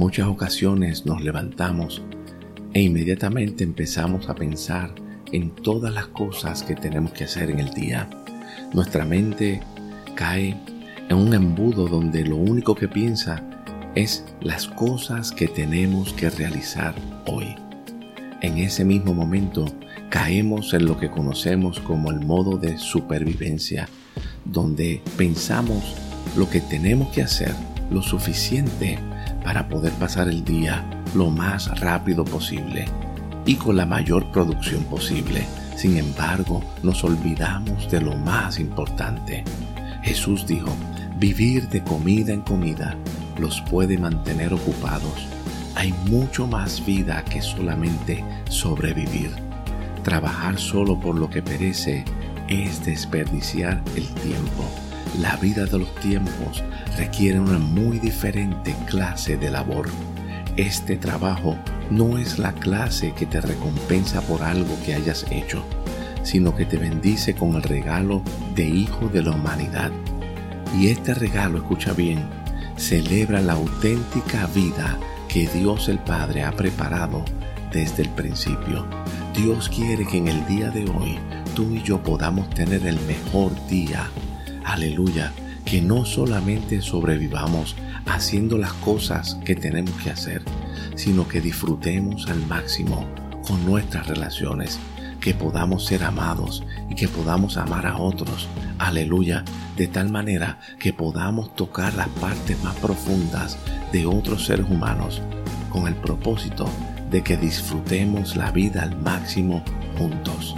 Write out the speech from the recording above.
muchas ocasiones nos levantamos e inmediatamente empezamos a pensar en todas las cosas que tenemos que hacer en el día. Nuestra mente cae en un embudo donde lo único que piensa es las cosas que tenemos que realizar hoy. En ese mismo momento caemos en lo que conocemos como el modo de supervivencia, donde pensamos lo que tenemos que hacer lo suficiente para poder pasar el día lo más rápido posible y con la mayor producción posible. Sin embargo, nos olvidamos de lo más importante. Jesús dijo, vivir de comida en comida los puede mantener ocupados. Hay mucho más vida que solamente sobrevivir. Trabajar solo por lo que perece es desperdiciar el tiempo. La vida de los tiempos requiere una muy diferente clase de labor. Este trabajo no es la clase que te recompensa por algo que hayas hecho, sino que te bendice con el regalo de hijo de la humanidad. Y este regalo, escucha bien, celebra la auténtica vida que Dios el Padre ha preparado desde el principio. Dios quiere que en el día de hoy tú y yo podamos tener el mejor día. Aleluya, que no solamente sobrevivamos haciendo las cosas que tenemos que hacer, sino que disfrutemos al máximo con nuestras relaciones, que podamos ser amados y que podamos amar a otros, aleluya, de tal manera que podamos tocar las partes más profundas de otros seres humanos con el propósito de que disfrutemos la vida al máximo juntos.